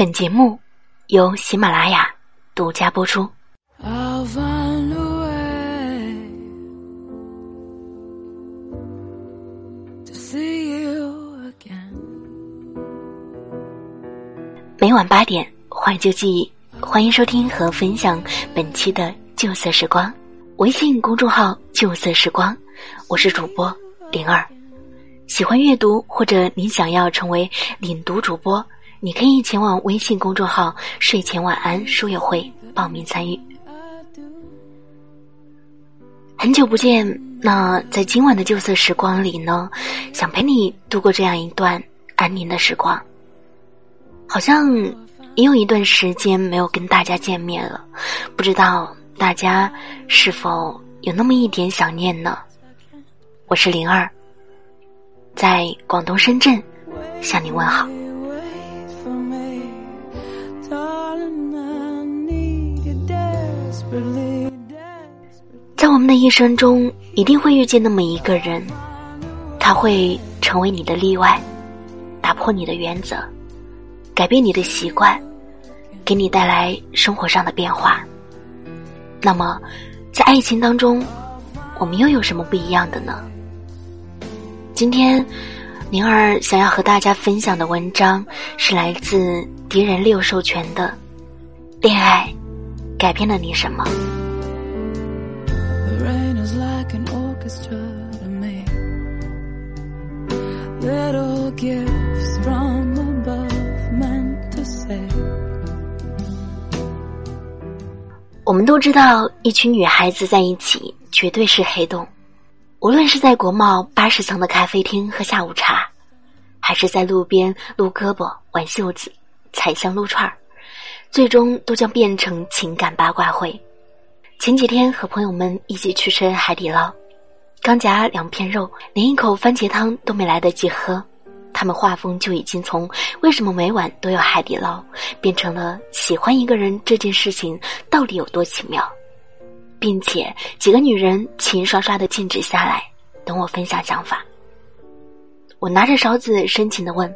本节目由喜马拉雅独家播出。每晚八点，怀旧记忆，欢迎收听和分享本期的旧色时光。微信公众号“旧色时光”，我是主播灵儿。喜欢阅读或者您想要成为领读主播，你可以前往微信公众号“睡前晚安书友会”报名参与。很久不见，那在今晚的旧色时光里呢，想陪你度过这样一段安宁的时光。好像也有一段时间没有跟大家见面了，不知道。大家是否有那么一点想念呢？我是灵儿，在广东深圳向你问好。在我们的一生中，一定会遇见那么一个人，他会成为你的例外，打破你的原则，改变你的习惯，给你带来生活上的变化。那么，在爱情当中，我们又有什么不一样的呢？今天，灵儿想要和大家分享的文章是来自敌人六授权的《恋爱改变了你什么》。我们都知道，一群女孩子在一起绝对是黑洞。无论是在国贸八十层的咖啡厅喝下午茶，还是在路边撸胳膊、挽袖子、踩香撸串儿，最终都将变成情感八卦会。前几天和朋友们一起去吃海底捞，刚夹两片肉，连一口番茄汤都没来得及喝。他们画风就已经从为什么每晚都要海底捞，变成了喜欢一个人这件事情到底有多奇妙，并且几个女人齐刷刷的静止下来，等我分享想法。我拿着勺子深情的问：“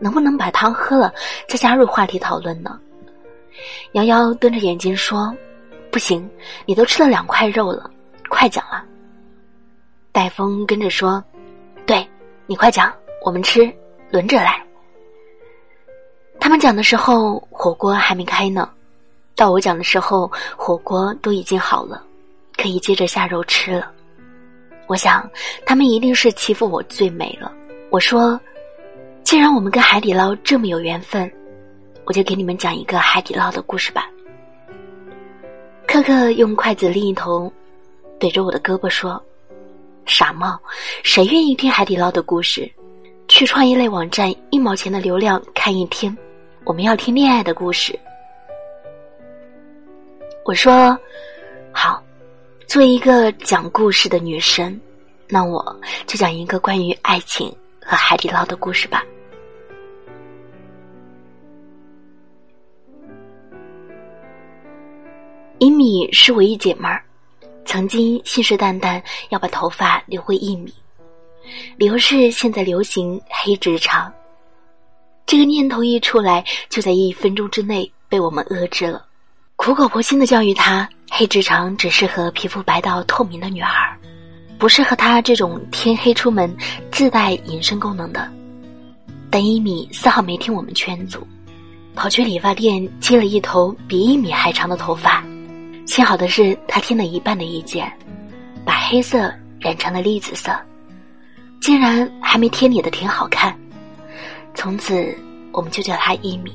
能不能把汤喝了，再加入话题讨论呢？”瑶瑶瞪着眼睛说：“不行，你都吃了两块肉了，快讲了。”戴峰跟着说：“对，你快讲。”我们吃，轮着来。他们讲的时候，火锅还没开呢；到我讲的时候，火锅都已经好了，可以接着下肉吃了。我想，他们一定是欺负我最美了。我说，既然我们跟海底捞这么有缘分，我就给你们讲一个海底捞的故事吧。可可用筷子另一头怼着我的胳膊说：“傻帽，谁愿意听海底捞的故事？”去创业类网站，一毛钱的流量看一天。我们要听恋爱的故事。我说好，作为一个讲故事的女神，那我就讲一个关于爱情和海底捞的故事吧。一米是我一姐们儿，曾经信誓旦旦要把头发留回一米。理由是现在流行黑直长，这个念头一出来，就在一分钟之内被我们遏制了。苦口婆心的教育他，黑直长只适合皮肤白到透明的女孩，不适合他这种天黑出门自带隐身功能的。但一米丝毫没听我们劝阻，跑去理发店接了一头比一米还长的头发。幸好的是，他听了一半的意见，把黑色染成了栗子色。竟然还没贴你的挺好看，从此我们就叫他伊米。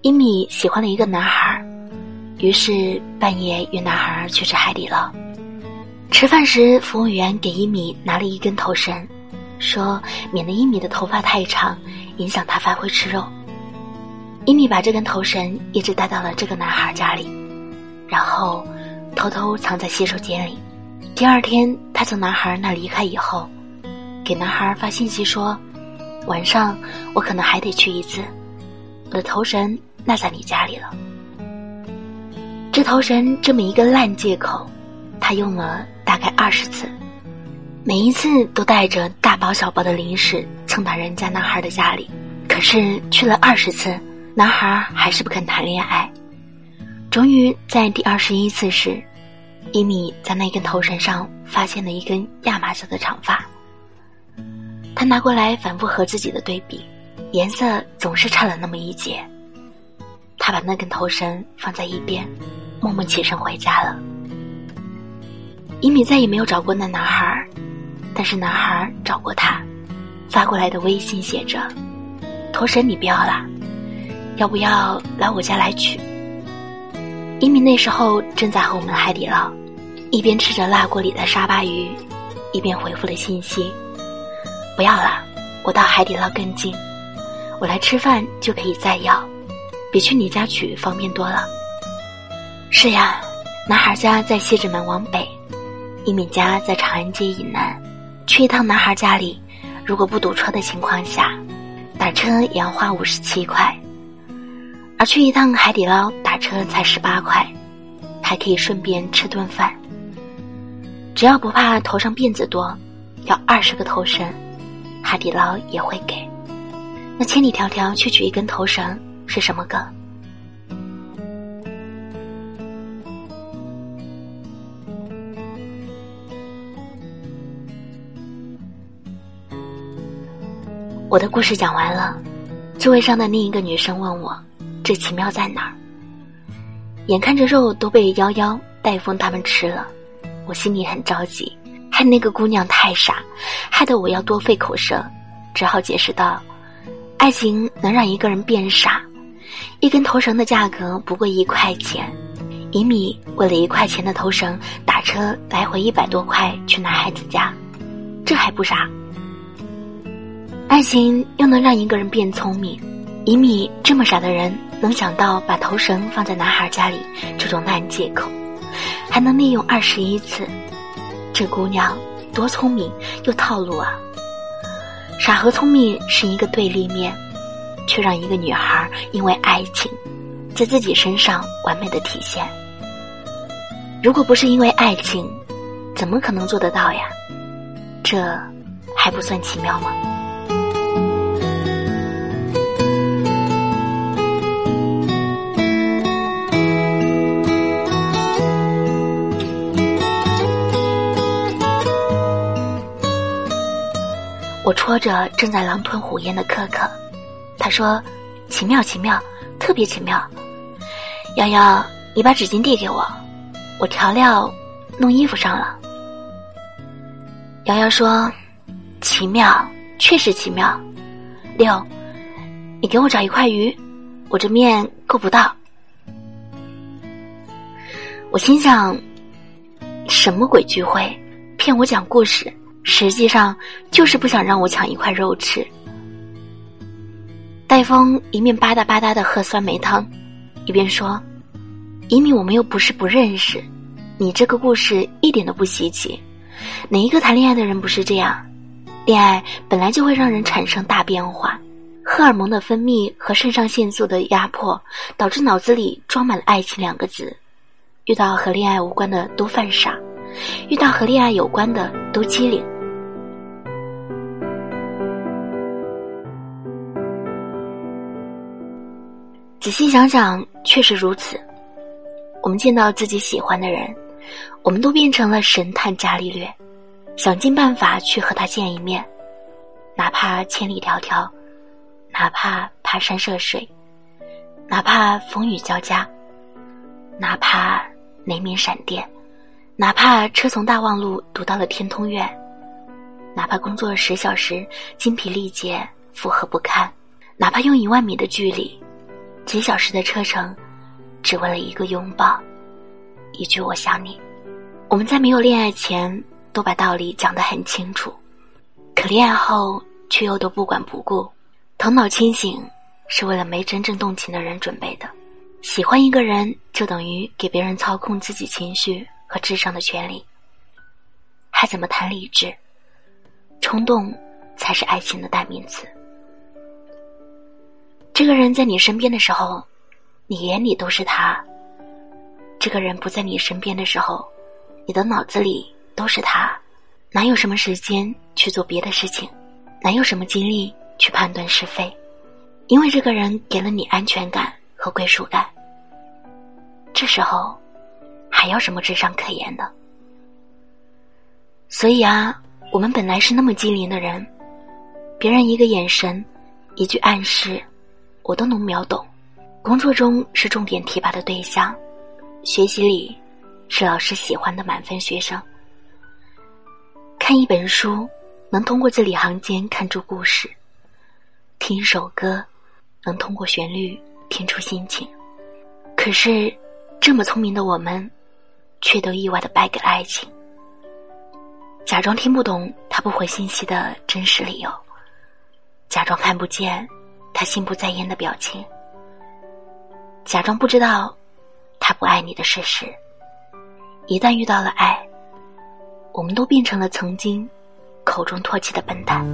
伊米喜欢了一个男孩，于是半夜约男孩去吃海底捞。吃饭时，服务员给伊米拿了一根头绳，说免得一米的头发太长，影响他发挥吃肉。伊米把这根头绳一直带到了这个男孩家里，然后偷偷藏在洗手间里。第二天，他从男孩那离开以后，给男孩发信息说：“晚上我可能还得去一次，我的头绳落在你家里了。”这头绳这么一个烂借口，他用了大概二十次，每一次都带着大包小包的零食蹭到人家男孩的家里。可是去了二十次，男孩还是不肯谈恋爱。终于在第二十一次时，伊米在那根头绳上发现了一根亚麻色的长发。他拿过来反复和自己的对比，颜色总是差了那么一截。他把那根头绳放在一边，默默起身回家了。伊米再也没有找过那男孩，但是男孩找过他，发过来的微信写着：“头绳你不要了，要不要来我家来取？”伊米那时候正在和我们海底捞，一边吃着辣锅里的沙巴鱼，一边回复了信息：“不要了，我到海底捞更近，我来吃饭就可以再要，比去你家取方便多了。”是呀，男孩家在西直门往北。一米家在长安街以南，去一趟男孩家里，如果不堵车的情况下，打车也要花五十七块，而去一趟海底捞打车才十八块，还可以顺便吃顿饭。只要不怕头上辫子多，要二十个头绳，海底捞也会给。那千里迢迢去取一根头绳是什么梗？我的故事讲完了，座位上的另一个女生问我：“这奇妙在哪儿？”眼看着肉都被夭夭、戴风他们吃了，我心里很着急，害那个姑娘太傻，害得我要多费口舌，只好解释道：“爱情能让一个人变傻，一根头绳的价格不过一块钱，以米为了一块钱的头绳打车来回一百多块去男孩子家，这还不傻？”爱情又能让一个人变聪明，以米这么傻的人能想到把头绳放在男孩家里这种烂借口，还能利用二十一次，这姑娘多聪明又套路啊！傻和聪明是一个对立面，却让一个女孩因为爱情，在自己身上完美的体现。如果不是因为爱情，怎么可能做得到呀？这还不算奇妙吗？我戳着正在狼吞虎咽的可可，他说：“奇妙，奇妙，特别奇妙。”瑶瑶，你把纸巾递给我，我调料弄衣服上了。瑶瑶说：“奇妙，确实奇妙。”六，你给我找一块鱼，我这面够不到。我心想：什么鬼聚会，骗我讲故事？实际上就是不想让我抢一块肉吃。戴峰一面吧嗒吧嗒的喝酸梅汤，一边说：“一米，我们又不是不认识，你这个故事一点都不稀奇。哪一个谈恋爱的人不是这样？恋爱本来就会让人产生大变化，荷尔蒙的分泌和肾上腺素的压迫，导致脑子里装满了爱情两个字。遇到和恋爱无关的都犯傻，遇到和恋爱有关的都机灵。”仔细想想，确实如此。我们见到自己喜欢的人，我们都变成了神探伽利略，想尽办法去和他见一面，哪怕千里迢迢，哪怕爬山涉水，哪怕风雨交加，哪怕雷鸣闪电，哪怕车从大望路堵到了天通苑，哪怕工作十小时精疲力竭、负荷不堪，哪怕用一万米的距离。几小时的车程，只为了一个拥抱，一句“我想你”。我们在没有恋爱前都把道理讲得很清楚，可恋爱后却又都不管不顾。头脑清醒是为了没真正动情的人准备的。喜欢一个人，就等于给别人操控自己情绪和智商的权利，还怎么谈理智？冲动才是爱情的代名词。这个人在你身边的时候，你眼里都是他；这个人不在你身边的时候，你的脑子里都是他。哪有什么时间去做别的事情？哪有什么精力去判断是非？因为这个人给了你安全感和归属感。这时候，还要什么智商可言呢？所以啊，我们本来是那么机灵的人，别人一个眼神，一句暗示，我都能秒懂。工作中是重点提拔的对象，学习里是老师喜欢的满分学生。看一本书，能通过字里行间看出故事；听一首歌，能通过旋律听出心情。可是，这么聪明的我们，却都意外的败给了爱情。假装听不懂他不回信息的真实理由，假装看不见他心不在焉的表情。假装不知道他不爱你的事实，一旦遇到了爱，我们都变成了曾经口中唾弃的笨蛋。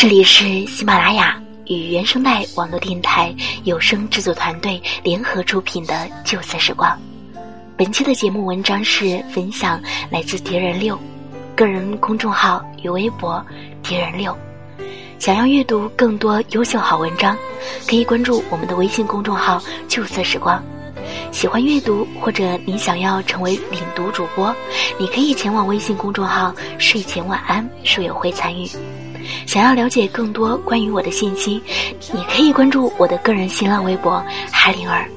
这里是喜马拉雅与原声带网络电台有声制作团队联合出品的《旧色时光》。本期的节目文章是分享来自敌人六个人公众号与微博“敌人六”。想要阅读更多优秀好文章，可以关注我们的微信公众号“旧色时光”。喜欢阅读或者你想要成为领读主播，你可以前往微信公众号“睡前晚安”书友会参与。想要了解更多关于我的信息，你可以关注我的个人新浪微博“海灵儿”，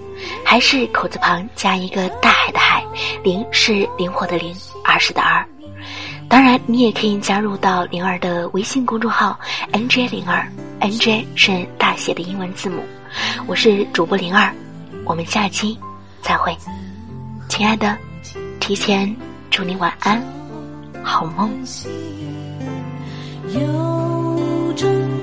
还是口字旁加一个大海的海，灵是灵活的灵，儿时的儿。当然，你也可以加入到灵儿的微信公众号 “nj 灵儿 ”，nj 是大写的英文字母。我是主播灵儿，我们下期再会，亲爱的，提前祝你晚安，好梦。中